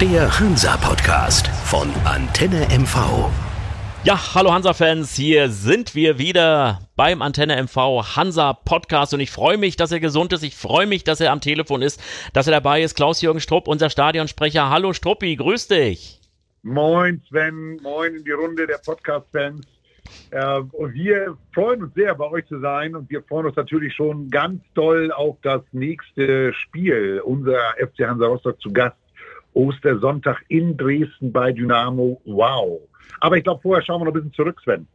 Der Hansa-Podcast von Antenne MV. Ja, hallo Hansa-Fans, hier sind wir wieder beim Antenne MV Hansa Podcast und ich freue mich, dass er gesund ist. Ich freue mich, dass er am Telefon ist, dass er dabei ist. Klaus-Jürgen Strupp, unser Stadionsprecher. Hallo Struppi, grüß dich. Moin Sven, moin in die Runde der Podcast-Fans. Äh, und wir freuen uns sehr, bei euch zu sein und wir freuen uns natürlich schon ganz doll auf das nächste Spiel. Unser FC Hansa Rostock zu Gast Ostersonntag in Dresden bei Dynamo. Wow. Aber ich glaube, vorher schauen wir noch ein bisschen zurück, Sven.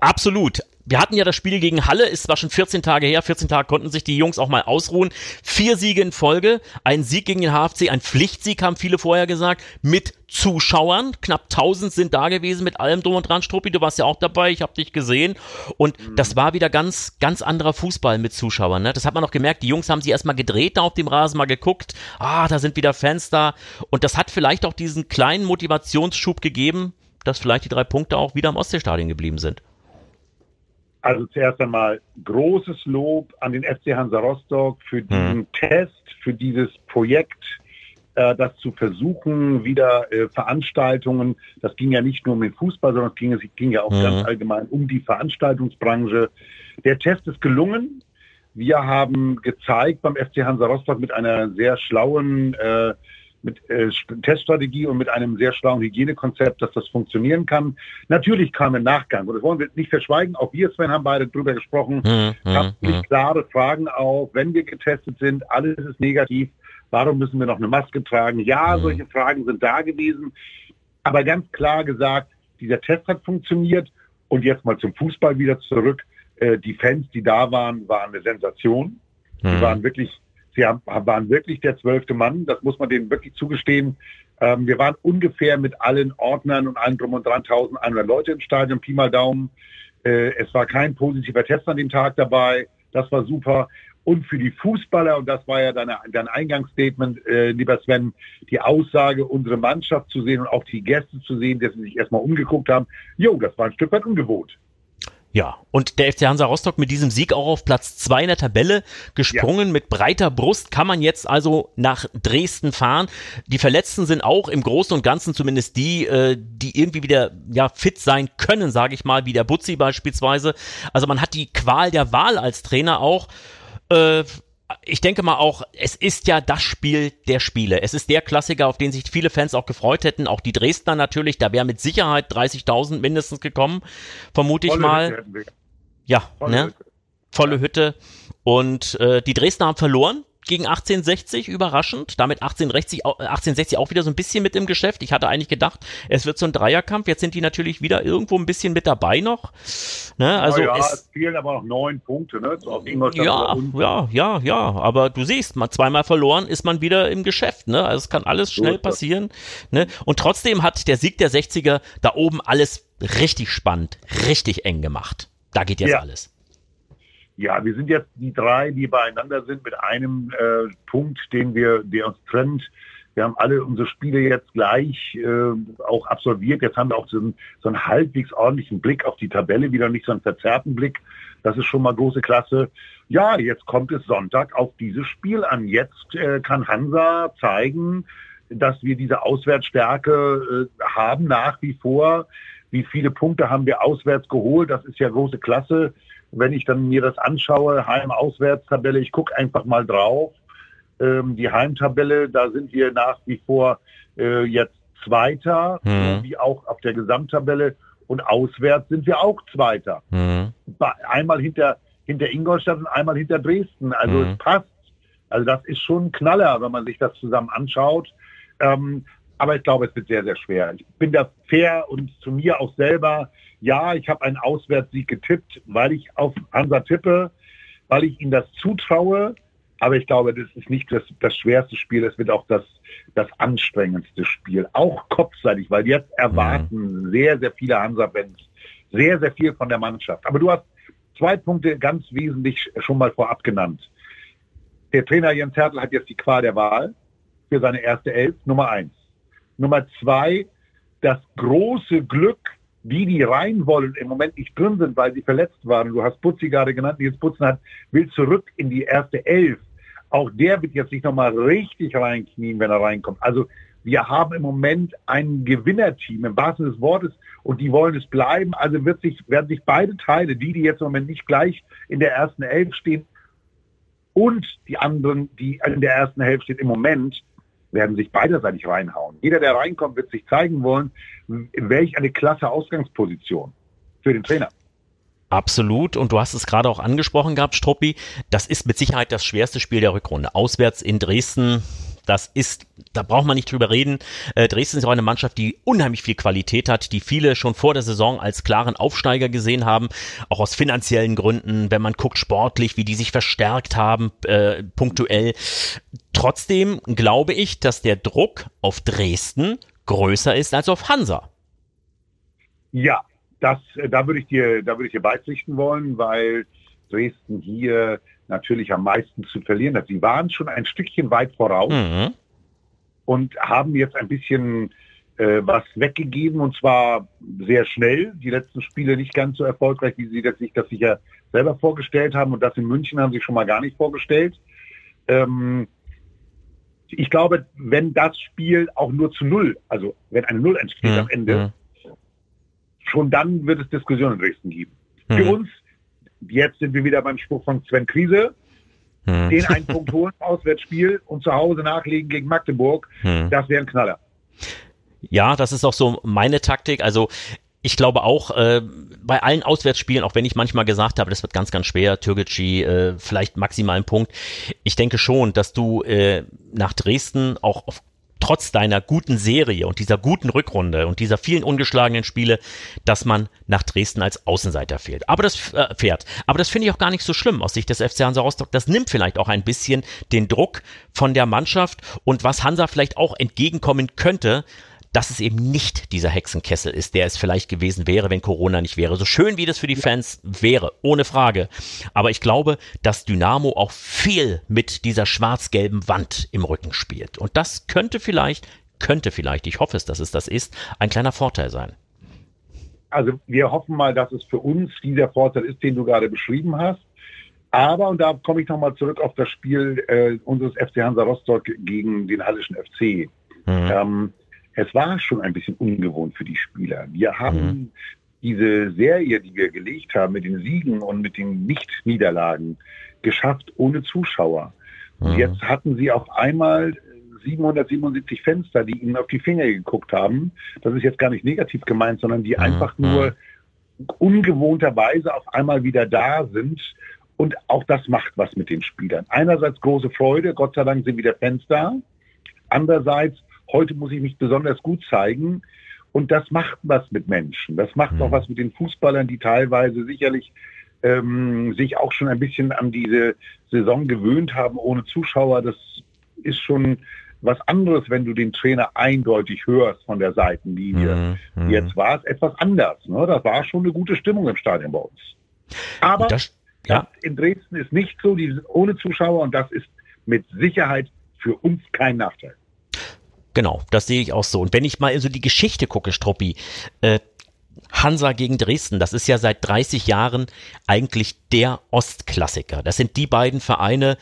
Absolut. Wir hatten ja das Spiel gegen Halle, ist zwar schon 14 Tage her, 14 Tage konnten sich die Jungs auch mal ausruhen. Vier Siege in Folge, ein Sieg gegen den HFC, ein Pflichtsieg, haben viele vorher gesagt, mit Zuschauern. Knapp 1000 sind da gewesen mit allem drum und dran. Struppi, du warst ja auch dabei, ich habe dich gesehen. Und mhm. das war wieder ganz, ganz anderer Fußball mit Zuschauern. Ne? Das hat man noch gemerkt, die Jungs haben sich erstmal gedreht da auf dem Rasen, mal geguckt. Ah, da sind wieder Fans da. Und das hat vielleicht auch diesen kleinen Motivationsschub gegeben, dass vielleicht die drei Punkte auch wieder im Ostseestadion geblieben sind. Also zuerst einmal großes Lob an den FC Hansa Rostock für hm. diesen mhm. Test, für dieses Projekt, äh, das zu versuchen, wieder äh, Veranstaltungen, das ging ja nicht nur um den Fußball, sondern es ging, es ging ja auch mhm. ganz allgemein um die Veranstaltungsbranche. Der Test ist gelungen. Wir haben gezeigt beim FC Hansa Rostock mit einer sehr schlauen äh, mit äh, Teststrategie und mit einem sehr schlauen Hygienekonzept, dass das funktionieren kann. Natürlich kam im Nachgang, und das wollen wir nicht verschweigen, auch wir, Sven, haben beide drüber gesprochen, hm, hm, hm. klare Fragen auf, wenn wir getestet sind, alles ist negativ, warum müssen wir noch eine Maske tragen? Ja, hm. solche Fragen sind da gewesen, aber ganz klar gesagt, dieser Test hat funktioniert und jetzt mal zum Fußball wieder zurück. Äh, die Fans, die da waren, waren eine Sensation. Die hm. waren wirklich Sie haben, waren wirklich der zwölfte Mann, das muss man denen wirklich zugestehen. Ähm, wir waren ungefähr mit allen Ordnern und allem drum und dran 1100 Leute im Stadion, Pi mal Daumen. Äh, es war kein positiver Test an dem Tag dabei, das war super. Und für die Fußballer, und das war ja dein, dein Eingangsstatement, äh, lieber Sven, die Aussage, unsere Mannschaft zu sehen und auch die Gäste zu sehen, dass sie sich erstmal umgeguckt haben, jo, das war ein Stück weit ungewohnt. Ja, und der FC Hansa Rostock mit diesem Sieg auch auf Platz zwei in der Tabelle gesprungen. Ja. Mit breiter Brust kann man jetzt also nach Dresden fahren. Die Verletzten sind auch im Großen und Ganzen zumindest die, äh, die irgendwie wieder ja fit sein können, sage ich mal, wie der Butzi beispielsweise. Also man hat die Qual der Wahl als Trainer auch. Äh, ich denke mal auch, es ist ja das Spiel der Spiele. Es ist der Klassiker, auf den sich viele Fans auch gefreut hätten. Auch die Dresdner natürlich. Da wäre mit Sicherheit 30.000 mindestens gekommen, vermute ich mal. Ja, Volle ne? Hütte. Volle Hütte. Und äh, die Dresdner haben verloren gegen 1860, überraschend. Damit 1860, 1860 auch wieder so ein bisschen mit im Geschäft. Ich hatte eigentlich gedacht, es wird so ein Dreierkampf. Jetzt sind die natürlich wieder irgendwo ein bisschen mit dabei noch. Ne? Also ja, es, es fehlen aber noch neun Punkte. Ne? ja, ja, ja, ja. Aber du siehst, mal zweimal verloren ist man wieder im Geschäft. Ne? Also es kann alles schnell passieren. Ne? Und trotzdem hat der Sieg der 60er da oben alles richtig spannend, richtig eng gemacht. Da geht jetzt ja. alles. Ja, wir sind jetzt die drei, die beieinander sind mit einem äh, Punkt, den wir, der uns trennt. Wir haben alle unsere Spiele jetzt gleich äh, auch absolviert. Jetzt haben wir auch so einen, so einen halbwegs ordentlichen Blick auf die Tabelle, wieder nicht so einen verzerrten Blick. Das ist schon mal große Klasse. Ja, jetzt kommt es Sonntag auf dieses Spiel an. Jetzt äh, kann Hansa zeigen, dass wir diese Auswärtsstärke äh, haben nach wie vor. Wie viele Punkte haben wir auswärts geholt? Das ist ja große Klasse wenn ich dann mir das anschaue, Heim-Auswärtstabelle, ich gucke einfach mal drauf. Ähm, die Heimtabelle, da sind wir nach wie vor äh, jetzt Zweiter, mhm. wie auch auf der Gesamttabelle. Und auswärts sind wir auch Zweiter. Mhm. Einmal hinter, hinter Ingolstadt und einmal hinter Dresden. Also mhm. es passt. Also das ist schon ein Knaller, wenn man sich das zusammen anschaut. Ähm, aber ich glaube, es wird sehr, sehr schwer. Ich bin da fair und zu mir auch selber ja, ich habe einen Auswärtssieg getippt, weil ich auf Hansa tippe, weil ich ihnen das zutraue. Aber ich glaube, das ist nicht das, das schwerste Spiel, das wird auch das, das anstrengendste Spiel. Auch kopfseitig, weil jetzt erwarten sehr, sehr viele Hansa-Fans sehr, sehr viel von der Mannschaft. Aber du hast zwei Punkte ganz wesentlich schon mal vorab genannt. Der Trainer Jens Hertel hat jetzt die Qual der Wahl für seine erste Elf, Nummer eins. Nummer zwei, das große Glück, die, die rein wollen, im Moment nicht drin sind, weil sie verletzt waren. Du hast Putzi gerade genannt, Nils Putzen hat, will zurück in die erste Elf. Auch der wird jetzt nicht nochmal richtig reinknien, wenn er reinkommt. Also wir haben im Moment ein Gewinnerteam im wahrsten des Wortes und die wollen es bleiben. Also wird sich, werden sich beide Teile, die, die jetzt im Moment nicht gleich in der ersten Elf stehen und die anderen, die in der ersten Hälfte stehen im Moment, werden sich beiderseitig reinhauen. Jeder, der reinkommt, wird sich zeigen wollen, welch eine klasse Ausgangsposition für den Trainer. Absolut. Und du hast es gerade auch angesprochen gehabt, Struppi. Das ist mit Sicherheit das schwerste Spiel der Rückrunde. Auswärts in Dresden das ist, da braucht man nicht drüber reden. Äh, Dresden ist auch eine Mannschaft, die unheimlich viel Qualität hat, die viele schon vor der Saison als klaren Aufsteiger gesehen haben, auch aus finanziellen Gründen, wenn man guckt sportlich, wie die sich verstärkt haben, äh, punktuell. Trotzdem glaube ich, dass der Druck auf Dresden größer ist als auf Hansa. Ja, das, da würde ich dir, da würde ich dir beipflichten wollen, weil Dresden hier natürlich am meisten zu verlieren hat. Sie waren schon ein Stückchen weit voraus mhm. und haben jetzt ein bisschen äh, was weggegeben und zwar sehr schnell. Die letzten Spiele nicht ganz so erfolgreich, wie sie das, sich das sicher selber vorgestellt haben und das in München haben sie schon mal gar nicht vorgestellt. Ähm, ich glaube, wenn das Spiel auch nur zu Null, also wenn eine Null entsteht mhm. am Ende, mhm. schon dann wird es Diskussionen in Dresden geben. Für mhm. uns Jetzt sind wir wieder beim Spruch von Sven Krise. Hm. Den einen Punkt holen, Auswärtsspiel und zu Hause nachlegen gegen Magdeburg. Hm. Das wäre ein Knaller. Ja, das ist auch so meine Taktik. Also ich glaube auch, äh, bei allen Auswärtsspielen, auch wenn ich manchmal gesagt habe, das wird ganz, ganz schwer, Türkgücü, äh, vielleicht maximal ein Punkt. Ich denke schon, dass du äh, nach Dresden auch auf trotz deiner guten Serie und dieser guten Rückrunde und dieser vielen ungeschlagenen Spiele, dass man nach Dresden als Außenseiter fehlt. Aber das äh, fährt. Aber das finde ich auch gar nicht so schlimm aus Sicht des FC Hansa Rostock. Das nimmt vielleicht auch ein bisschen den Druck von der Mannschaft und was Hansa vielleicht auch entgegenkommen könnte, dass es eben nicht dieser Hexenkessel ist, der es vielleicht gewesen wäre, wenn Corona nicht wäre. So schön wie das für die Fans wäre, ohne Frage. Aber ich glaube, dass Dynamo auch viel mit dieser schwarz-gelben Wand im Rücken spielt. Und das könnte vielleicht, könnte vielleicht, ich hoffe es, dass es das ist, ein kleiner Vorteil sein. Also wir hoffen mal, dass es für uns dieser Vorteil ist, den du gerade beschrieben hast. Aber, und da komme ich nochmal zurück auf das Spiel äh, unseres FC Hansa Rostock gegen den Hallischen FC. Mhm. Ähm, es war schon ein bisschen ungewohnt für die Spieler. Wir haben mhm. diese Serie, die wir gelegt haben mit den Siegen und mit den Nicht-Niederlagen geschafft ohne Zuschauer. Mhm. Und jetzt hatten sie auf einmal 777 Fenster, die ihnen auf die Finger geguckt haben. Das ist jetzt gar nicht negativ gemeint, sondern die mhm. einfach nur ungewohnterweise auf einmal wieder da sind. Und auch das macht was mit den Spielern. Einerseits große Freude, Gott sei Dank sind wieder Fans da. Andererseits heute muss ich mich besonders gut zeigen. Und das macht was mit Menschen. Das macht mhm. auch was mit den Fußballern, die teilweise sicherlich ähm, sich auch schon ein bisschen an diese Saison gewöhnt haben ohne Zuschauer. Das ist schon was anderes, wenn du den Trainer eindeutig hörst von der Seitenlinie. Mhm. mhm. Jetzt war es etwas anders. Ne? Das war schon eine gute Stimmung im Stadion bei uns. Aber das, ja. das in Dresden ist nicht so, die sind ohne Zuschauer und das ist mit Sicherheit für uns kein Nachteil. Genau, das sehe ich auch so. Und wenn ich mal so die Geschichte gucke, Struppi, äh, Hansa gegen Dresden, das ist ja seit 30 Jahren eigentlich der Ostklassiker. Das sind die beiden Vereine,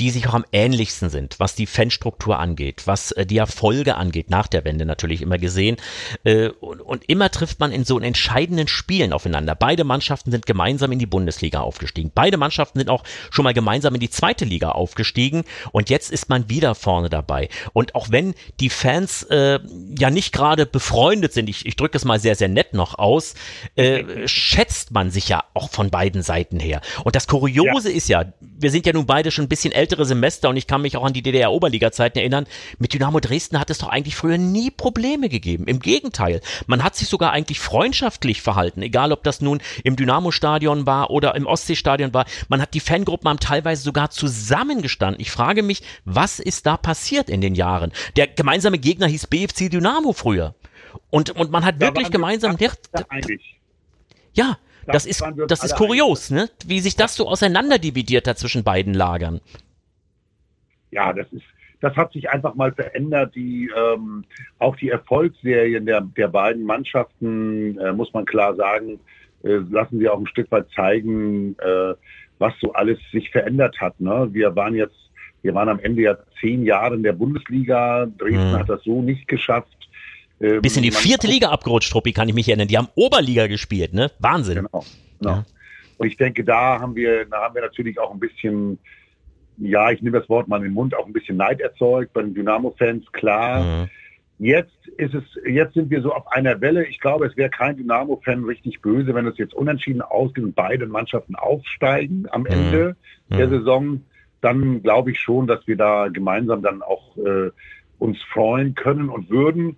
die sich auch am ähnlichsten sind, was die Fanstruktur angeht, was äh, die Erfolge angeht, nach der Wende natürlich immer gesehen. Äh, und, und, immer trifft man in so entscheidenden Spielen aufeinander. Beide Mannschaften sind gemeinsam in die Bundesliga aufgestiegen. Beide Mannschaften sind auch schon mal gemeinsam in die zweite Liga aufgestiegen. Und jetzt ist man wieder vorne dabei. Und auch wenn die Fans äh, ja nicht gerade befreundet sind, ich, ich drücke es mal sehr, sehr nett noch aus, äh, schätzt man sich ja auch von beiden Seiten her. Und das Kuriose ja. ist ja, wir sind ja nun beide schon ein bisschen älter ältere Semester und ich kann mich auch an die DDR-Oberliga-Zeiten erinnern, mit Dynamo Dresden hat es doch eigentlich früher nie Probleme gegeben. Im Gegenteil, man hat sich sogar eigentlich freundschaftlich verhalten, egal ob das nun im Dynamo-Stadion war oder im Ostsee-Stadion war. Man hat die Fangruppen haben teilweise sogar zusammengestanden. Ich frage mich, was ist da passiert in den Jahren? Der gemeinsame Gegner hieß BFC Dynamo früher. Und, und man hat da wirklich gemeinsam. Der, ja, das ist, das ist kurios, ne? Wie sich das so auseinanderdividiert hat zwischen beiden Lagern ja, das ist, das hat sich einfach mal verändert. Die, ähm, auch die Erfolgsserien der, der beiden Mannschaften, äh, muss man klar sagen, äh, lassen sie auch ein Stück weit zeigen, äh, was so alles sich verändert hat. Ne? Wir waren jetzt Wir waren am Ende ja zehn Jahre in der Bundesliga. Dresden mhm. hat das so nicht geschafft. Ähm, Bis in die vierte Liga abgerutscht, Struppi, kann ich mich erinnern. Die haben Oberliga gespielt, ne? Wahnsinn. Genau. genau. Ja. Und ich denke, da haben wir, da haben wir natürlich auch ein bisschen, ja, ich nehme das Wort mal in den Mund, auch ein bisschen Neid erzeugt bei den Dynamo-Fans, klar. Mhm. Jetzt ist es, jetzt sind wir so auf einer Welle. Ich glaube, es wäre kein Dynamo-Fan richtig böse, wenn es jetzt unentschieden ausgeht und beide Mannschaften aufsteigen am mhm. Ende mhm. der Saison. Dann glaube ich schon, dass wir da gemeinsam dann auch äh, uns freuen können und würden.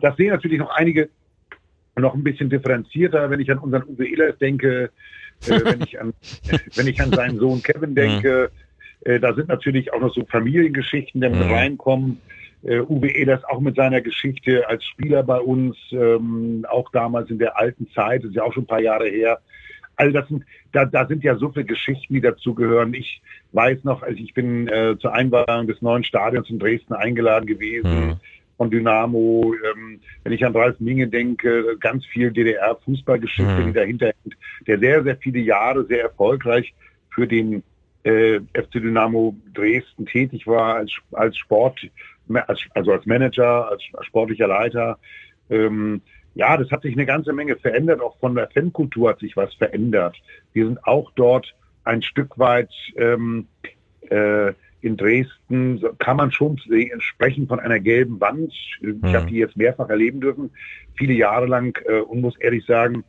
Das sehen natürlich noch einige noch ein bisschen differenzierter, wenn ich an unseren Uwe Ehlers denke, äh, wenn, ich an, wenn ich an seinen Sohn Kevin denke. Äh, da sind natürlich auch noch so Familiengeschichten, die mit mhm. reinkommen. Äh, Uwe Ehlers auch mit seiner Geschichte als Spieler bei uns, ähm, auch damals in der alten Zeit, das ist ja auch schon ein paar Jahre her. Also das sind, da, da sind ja so viele Geschichten, die dazugehören. Ich weiß noch, also ich bin äh, zur Einweihung des neuen Stadions in Dresden eingeladen gewesen. Mhm von Dynamo. Ähm, wenn ich an Ralf Minge denke, ganz viel DDR-Fußballgeschichte, mhm. die dahinter hängt, der sehr, sehr viele Jahre sehr erfolgreich für den äh, FC Dynamo Dresden tätig war als, als Sport, als, also als Manager, als sportlicher Leiter. Ähm, ja, das hat sich eine ganze Menge verändert. Auch von der Fankultur hat sich was verändert. Wir sind auch dort ein Stück weit ähm, äh, in Dresden kann man schon sprechen von einer gelben Wand. Ich mhm. habe die jetzt mehrfach erleben dürfen, viele Jahre lang äh, und muss ehrlich sagen,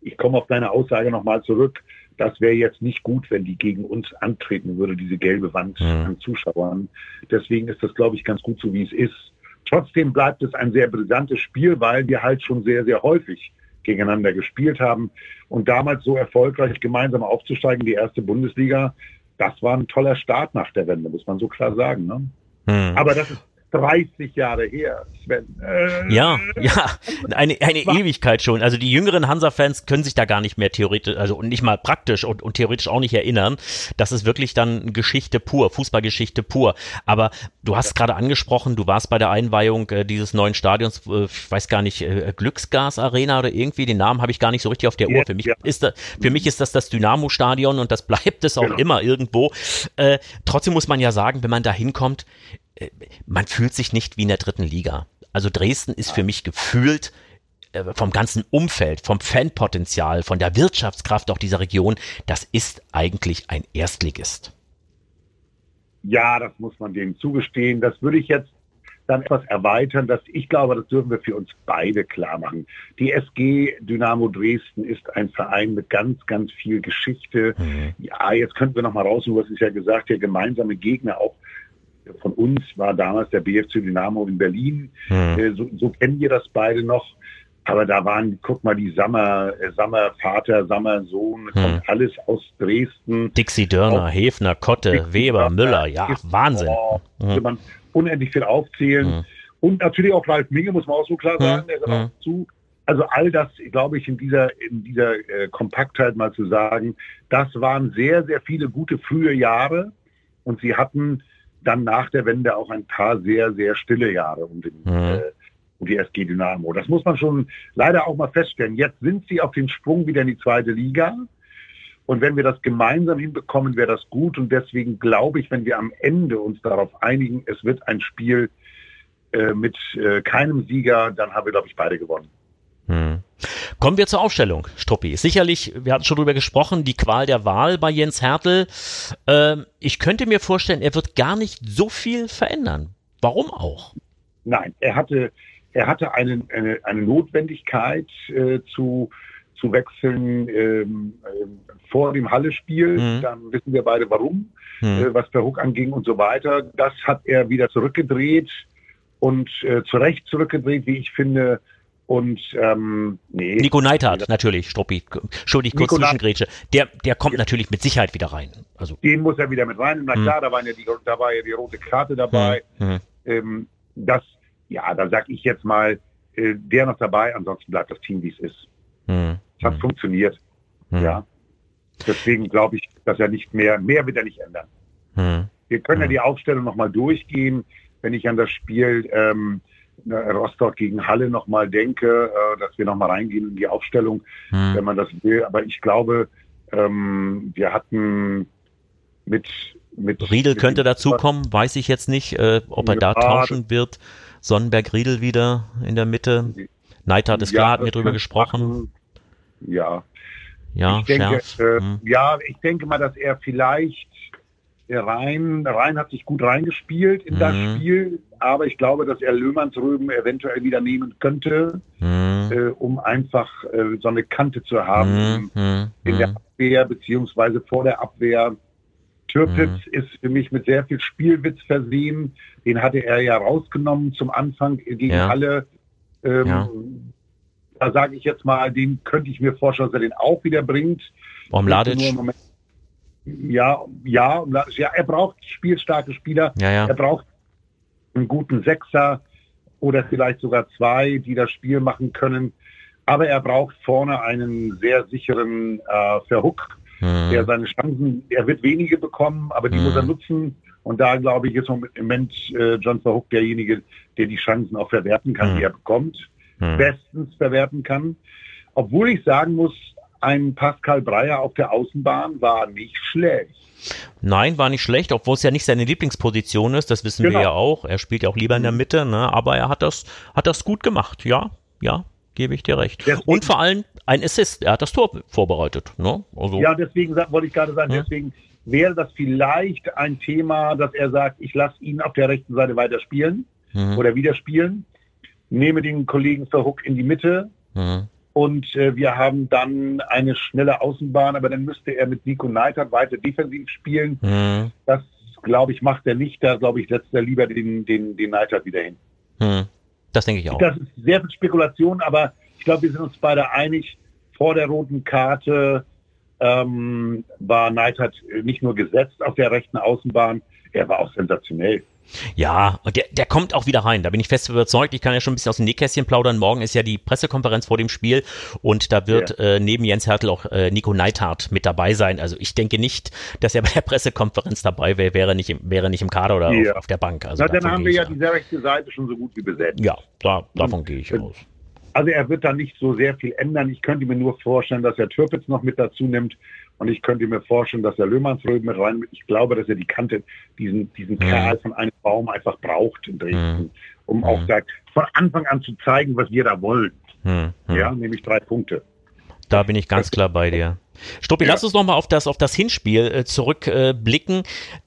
ich komme auf deine Aussage nochmal zurück. Das wäre jetzt nicht gut, wenn die gegen uns antreten würde, diese gelbe Wand mhm. an Zuschauern. Deswegen ist das, glaube ich, ganz gut so, wie es ist. Trotzdem bleibt es ein sehr brisantes Spiel, weil wir halt schon sehr, sehr häufig gegeneinander gespielt haben. Und damals so erfolgreich gemeinsam aufzusteigen, die erste Bundesliga, das war ein toller Start nach der Wende, muss man so klar sagen. Ne? Hm. Aber das ist 30 Jahre her, Sven. Äh, ja, ja, eine, eine Ewigkeit schon. Also die jüngeren Hansa-Fans können sich da gar nicht mehr theoretisch, also nicht mal praktisch und, und theoretisch auch nicht erinnern. Das ist wirklich dann Geschichte pur, Fußballgeschichte pur. Aber du hast ja. gerade angesprochen, du warst bei der Einweihung äh, dieses neuen Stadions, äh, ich weiß gar nicht, äh, Glücksgas Arena oder irgendwie, den Namen habe ich gar nicht so richtig auf der ja, Uhr. Für mich, ja. ist da, für mich ist das das Dynamo-Stadion und das bleibt es auch genau. immer irgendwo. Äh, trotzdem muss man ja sagen, wenn man da hinkommt, man fühlt sich nicht wie in der dritten Liga. Also Dresden ist für mich gefühlt äh, vom ganzen Umfeld, vom Fanpotenzial, von der Wirtschaftskraft auch dieser Region, das ist eigentlich ein Erstligist. Ja, das muss man denen zugestehen. Das würde ich jetzt dann etwas erweitern, dass ich glaube, das dürfen wir für uns beide klar machen. Die SG Dynamo Dresden ist ein Verein mit ganz, ganz viel Geschichte. Mhm. Ja, jetzt könnten wir noch mal raus, du hast es ja gesagt, der gemeinsame Gegner auch von uns war damals der BFC Dynamo in Berlin. Hm. So, so, kennen wir das beide noch. Aber da waren, guck mal, die Sammer, äh, Sammervater, Sammersohn, hm. kommt alles aus Dresden. Dixie Dörner, Auch Hefner, Kotte, Dixie Weber, Müller, ja, ist, Wahnsinn. Oh, hm. man unendlich viel aufzählen. Hm. Und natürlich auch Ralf Minge, muss man auch so klar hm. sagen, der gehört hm. auch zu. Also all das, glaube ich, in dieser, in dieser äh, Kompaktheit mal zu sagen, das waren sehr, sehr viele gute frühe Jahre und sie hatten dann nach der Wende auch ein paar sehr, sehr stille Jahre um, den, mhm. äh, um die SG Dynamo. Das muss man schon leider auch mal feststellen. Jetzt sind sie auf den Sprung wieder in die zweite Liga. Und wenn wir das gemeinsam hinbekommen, wäre das gut. Und deswegen glaube ich, wenn wir am Ende uns darauf einigen, es wird ein Spiel äh, mit äh, keinem Sieger, dann haben wir, glaube ich, beide gewonnen. Hm. Kommen wir zur Aufstellung, Struppi. Sicherlich, wir hatten schon drüber gesprochen, die Qual der Wahl bei Jens Hertel. Ähm, ich könnte mir vorstellen, er wird gar nicht so viel verändern. Warum auch? Nein, er hatte, er hatte eine, eine, eine Notwendigkeit äh, zu, zu wechseln ähm, äh, vor dem Halle-Spiel. Mhm. Dann wissen wir beide warum, mhm. äh, was der Hook anging und so weiter. Das hat er wieder zurückgedreht und äh, zu Recht zurückgedreht, wie ich finde, und ähm, nee. Nico Neidhardt, natürlich, Struppi. Entschuldigung, kurz Zwischengrätsche. Der, der kommt ja. natürlich mit Sicherheit wieder rein. Also. Den muss er wieder mit rein. Na hm. klar, da, waren ja die, da war ja die rote Karte dabei. Hm. hm. Ähm, das, ja, da sag ich jetzt mal, äh, der noch dabei, ansonsten bleibt das Team, wie es ist. Hm. Es hat hm. funktioniert. Ja. Deswegen glaube ich, dass er nicht mehr, mehr wird er nicht ändern. Wir können ja die Aufstellung nochmal durchgehen, wenn ich an das Spiel ähm, Rostock gegen Halle nochmal denke, äh, dass wir nochmal reingehen in die Aufstellung, hm. wenn man das will. Aber ich glaube, ähm, wir hatten mit mit Riedel mit könnte dazukommen, weiß ich jetzt nicht, äh, ob er da tauschen wird. Sonnenberg Riedel wieder in der Mitte. Neidhardt ist ja, klar, hat mir drüber gesprochen. Ja. Ja, ich denke, äh, hm. ja, ich denke mal, dass er vielleicht rein, rein hat sich gut reingespielt in mhm. das Spiel, aber ich glaube, dass er Löhmannsröben eventuell wieder nehmen könnte, mhm. äh, um einfach äh, so eine Kante zu haben mhm. in der Abwehr beziehungsweise vor der Abwehr. Türpitz mhm. ist für mich mit sehr viel Spielwitz versehen. Den hatte er ja rausgenommen zum Anfang gegen ja. alle. Ähm, ja. Da sage ich jetzt mal, den könnte ich mir vorstellen, dass er den auch wieder bringt. Omladic. Ja, ja, ja, er braucht spielstarke Spieler. Ja, ja. Er braucht einen guten Sechser oder vielleicht sogar zwei, die das Spiel machen können. Aber er braucht vorne einen sehr sicheren äh, Verhook, mhm. der seine Chancen, er wird wenige bekommen, aber die mhm. muss er nutzen. Und da glaube ich, ist im Moment äh, John Verhook derjenige, der die Chancen auch verwerten kann, mhm. die er bekommt, mhm. bestens verwerten kann. Obwohl ich sagen muss, ein Pascal Breyer auf der Außenbahn war nicht schlecht. Nein, war nicht schlecht, obwohl es ja nicht seine Lieblingsposition ist, das wissen genau. wir ja auch. Er spielt ja auch lieber in der. Mitte, ne? aber er hat das, hat das gut gemacht, ja, ja, gebe ich dir recht. Deswegen, und vor allem ein Assist, er hat das Tor vorbereitet. Ne? Also, ja, deswegen wollte ich gerade sagen, ja. deswegen wäre das vielleicht ein Thema, dass er sagt, ich lasse ihn auf der rechten Seite weiter spielen mhm. oder wieder spielen, nehme den Kollegen Verhook in die Mitte, mhm. Und äh, wir haben dann eine schnelle Außenbahn, aber dann müsste er mit Nico Neidhardt weiter defensiv spielen. Mhm. Das, glaube ich, macht er nicht. Da, glaube ich, setzt er lieber den, den, den Neidhardt wieder hin. Mhm. Das denke ich auch. Das ist sehr viel Spekulation, aber ich glaube, wir sind uns beide einig, vor der roten Karte ähm, war Neidhardt nicht nur gesetzt auf der rechten Außenbahn, er war auch sensationell. Ja, und der, der kommt auch wieder rein. Da bin ich fest überzeugt. Ich kann ja schon ein bisschen aus dem Nähkästchen plaudern. Morgen ist ja die Pressekonferenz vor dem Spiel und da wird ja. äh, neben Jens Hertel auch äh, Nico Neithardt mit dabei sein. Also ich denke nicht, dass er bei der Pressekonferenz dabei wäre, wäre nicht im, wäre nicht im Kader oder ja. auf, auf, der Bank. Also Na, dann haben wir ja die sehr rechte Seite schon so gut wie besetzt. Ja, da, davon gehe ich aus. Also er wird da nicht so sehr viel ändern. Ich könnte mir nur vorstellen, dass er Türpitz noch mit dazu nimmt. Und ich könnte mir vorstellen, dass er Löhmannsröben mit rein. Ich glaube, dass er die Kante, diesen, diesen mhm. Kerl von einem Baum einfach braucht in Dresden, mhm. um mhm. auch da von Anfang an zu zeigen, was wir da wollen. Mhm. Ja, nämlich drei Punkte. Da bin ich ganz klar bei dir. Stoppi, ja. lass uns nochmal auf das, auf das Hinspiel äh, zurückblicken. Äh,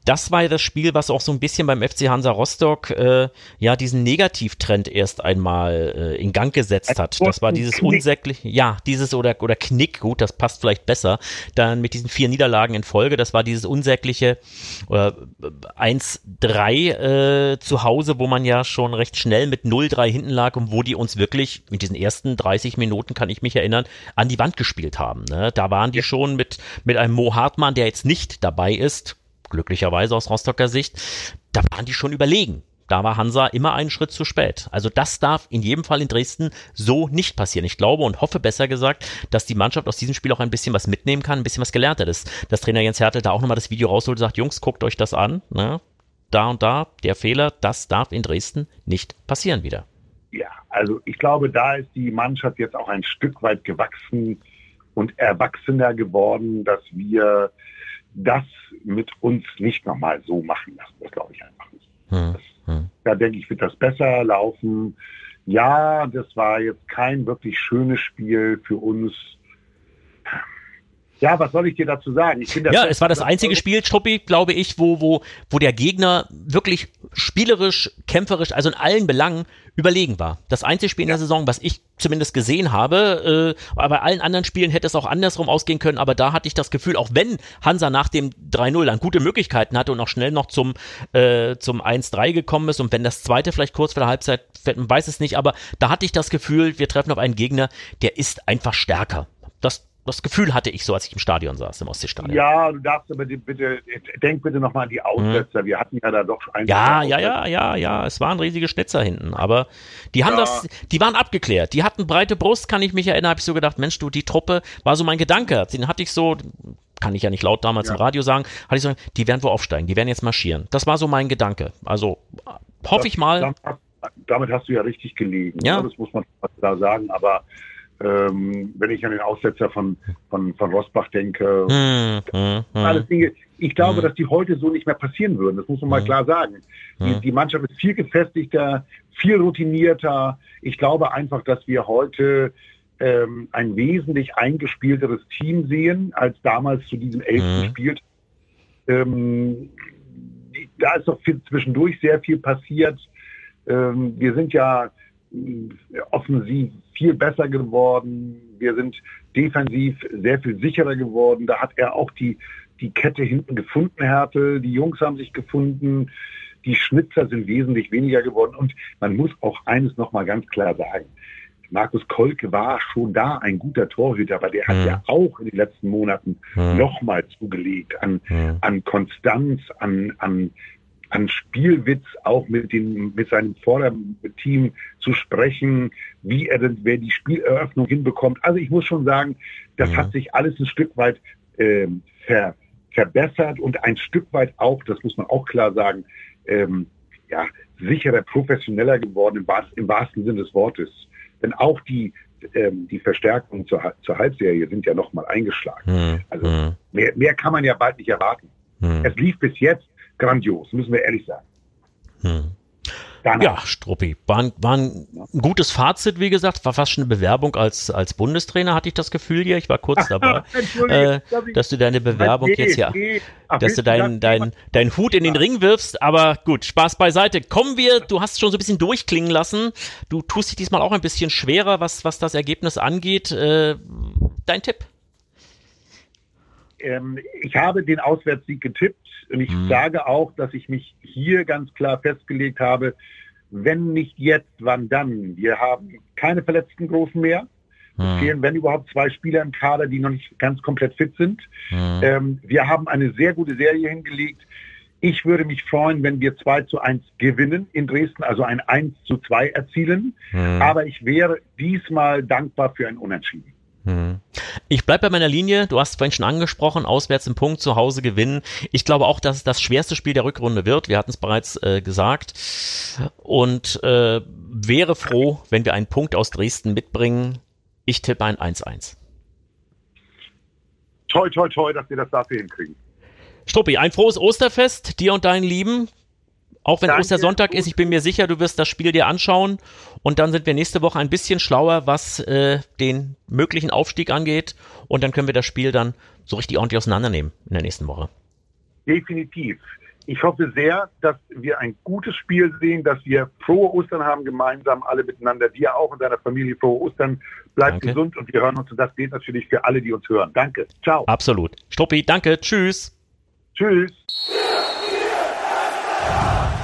das war ja das Spiel, was auch so ein bisschen beim FC Hansa Rostock äh, ja diesen Negativtrend erst einmal äh, in Gang gesetzt hat. Das war dieses unsägliche, ja, dieses oder, oder Knick, gut, das passt vielleicht besser, dann mit diesen vier Niederlagen in Folge, das war dieses unsägliche äh, 1-3 äh, zu Hause, wo man ja schon recht schnell mit 0-3 hinten lag und wo die uns wirklich in diesen ersten 30 Minuten, kann ich mich erinnern, an die Wand gespielt haben. Ne? Da waren die schon mit, mit einem Mo Hartmann, der jetzt nicht dabei ist, glücklicherweise aus Rostocker Sicht, da waren die schon überlegen. Da war Hansa immer einen Schritt zu spät. Also das darf in jedem Fall in Dresden so nicht passieren. Ich glaube und hoffe besser gesagt, dass die Mannschaft aus diesem Spiel auch ein bisschen was mitnehmen kann, ein bisschen was gelernt hat. Dass, Trainer Jens Hertel da auch nochmal das Video rausholt und sagt, Jungs, guckt euch das an. Ne? Da und da, der Fehler, das darf in Dresden nicht passieren wieder. Ja, also ich glaube, da ist die Mannschaft jetzt auch ein Stück weit gewachsen und erwachsener geworden, dass wir das mit uns nicht nochmal so machen lassen. Das glaube ich einfach nicht. Hm, das, hm. Da denke ich, wird das besser laufen. Ja, das war jetzt kein wirklich schönes Spiel für uns. Ja, was soll ich dir dazu sagen? Ich finde, ja, es war das einzige Spiel, Struppi, glaube ich, wo, wo, wo der Gegner wirklich spielerisch, kämpferisch, also in allen Belangen überlegen war. Das einzige Spiel in der Saison, was ich zumindest gesehen habe, äh, aber bei allen anderen Spielen hätte es auch andersrum ausgehen können, aber da hatte ich das Gefühl, auch wenn Hansa nach dem 3-0 dann gute Möglichkeiten hatte und auch schnell noch zum, äh, zum 1-3 gekommen ist und wenn das zweite vielleicht kurz vor der Halbzeit, man weiß es nicht, aber da hatte ich das Gefühl, wir treffen auf einen Gegner, der ist einfach stärker. Das Gefühl hatte ich so, als ich im Stadion saß, im Ostseestadion. Ja, du darfst aber bitte, denk bitte nochmal an die Aussetzer. Mhm. Wir hatten ja da doch ein. Ja, ja, ja, ja, ja. Es waren riesige Schnitzer hinten. Aber die haben ja. das, die waren abgeklärt. Die hatten breite Brust, kann ich mich erinnern, habe ich so gedacht, Mensch, du, die Truppe war so mein Gedanke. Den hatte ich so, kann ich ja nicht laut damals ja. im Radio sagen, hatte ich so, die werden wohl aufsteigen, die werden jetzt marschieren. Das war so mein Gedanke. Also hoffe ich mal. Damit hast du ja richtig gelegen. Ja. Das muss man da sagen. Aber Ähm, wenn ich an den Aussetzer von, von, von Rosbach denke, mm, mm, alles Dinge. Ich glaube, mm. dass die heute so nicht mehr passieren würden. Das muss man mal klar sagen. Die, die Mannschaft ist viel gefestigter, viel routinierter. Ich glaube einfach, dass wir heute ähm, ein wesentlich eingespielteres Team sehen, als damals zu diesem elften. Spiel. Ähm, da ist doch viel, zwischendurch sehr viel passiert. Ähm, wir sind ja offensiv viel besser geworden. Wir sind defensiv sehr viel sicherer geworden. Da hat er auch die, die Kette hinten gefunden, Härte. Die Jungs haben sich gefunden. Die Schnitzer sind wesentlich weniger geworden. Und man muss auch eines nochmal ganz klar sagen. Markus Kolke war schon da ein guter Torhüter, aber der hat mhm. ja auch in den letzten Monaten mhm. nochmal zugelegt an, mhm. an Konstanz, an, an, an Spielwitz, auch mit, den, mit seinem Vorderteam zu sprechen, wie er denn, wer die Spieleröffnung hinbekommt. Also ich muss schon sagen, das hat sich alles ein Stück weit äh, ver, verbessert und ein Stück weit auch, das muss man auch klar sagen, ähm, ja, sicherer, professioneller geworden im, im wahrsten Sinne des Wortes. Denn auch die, ähm, die Verstärkungen zur, zur Halbserie sind ja nochmal eingeschlagen. Hm. Also hm. Mehr, mehr kann man ja bald nicht erwarten. Hm. Es lief bis jetzt grandios, müssen wir ehrlich sagen. Hm. Danach. Ja, Struppi, war ein, war ein gutes Fazit, wie gesagt, war fast schon eine Bewerbung als, als Bundestrainer, hatte ich das Gefühl hier, ich war kurz dabei, äh, dass du deine Bewerbung nee, jetzt ja, nee. dass du deinen dein, dein Hut in den Ring wirfst, aber gut, Spaß beiseite. Kommen wir, du hast schon so ein bisschen durchklingen lassen, du tust dich diesmal auch ein bisschen schwerer, was, was das Ergebnis angeht. Äh, dein Tipp? Ähm, ich habe den Auswärtssieg getippt und ich mhm. sage auch, dass ich mich hier ganz klar festgelegt habe, wenn nicht jetzt, wann dann? Wir haben keine verletzten Großen mehr. Es mhm. fehlen, wenn überhaupt, zwei Spieler im Kader, die noch nicht ganz komplett fit sind. Mhm. Ähm, wir haben eine sehr gute Serie hingelegt. Ich würde mich freuen, wenn wir 2 zu 1 gewinnen in Dresden, also ein 1 zu 2 erzielen. Mhm. Aber ich wäre diesmal dankbar für ein Unentschieden. Hm. Ich bleibe bei meiner Linie. Du hast vorhin schon angesprochen, auswärts im Punkt, zu Hause gewinnen. Ich glaube auch, dass es das schwerste Spiel der Rückrunde wird. Wir hatten es bereits äh, gesagt. Und äh, wäre froh, wenn wir einen Punkt aus Dresden mitbringen. Ich tippe ein 1-1. Toi, toi, toi, dass wir das dafür hinkriegen. Struppi, ein frohes Osterfest dir und deinen Lieben. Auch wenn Danke. Ostersonntag ist, ich bin mir sicher, du wirst das Spiel dir anschauen und dann sind wir nächste Woche ein bisschen schlauer, was äh, den möglichen Aufstieg angeht und dann können wir das Spiel dann so richtig ordentlich auseinandernehmen in der nächsten Woche. Definitiv. Ich hoffe sehr, dass wir ein gutes Spiel sehen, dass wir frohe Ostern haben gemeinsam, alle miteinander. Dir auch und deiner Familie frohe Ostern. Bleib danke. gesund und wir hören uns. Und das gilt natürlich für alle, die uns hören. Danke. Ciao. Absolut. Struppi, danke. Tschüss. Tschüss.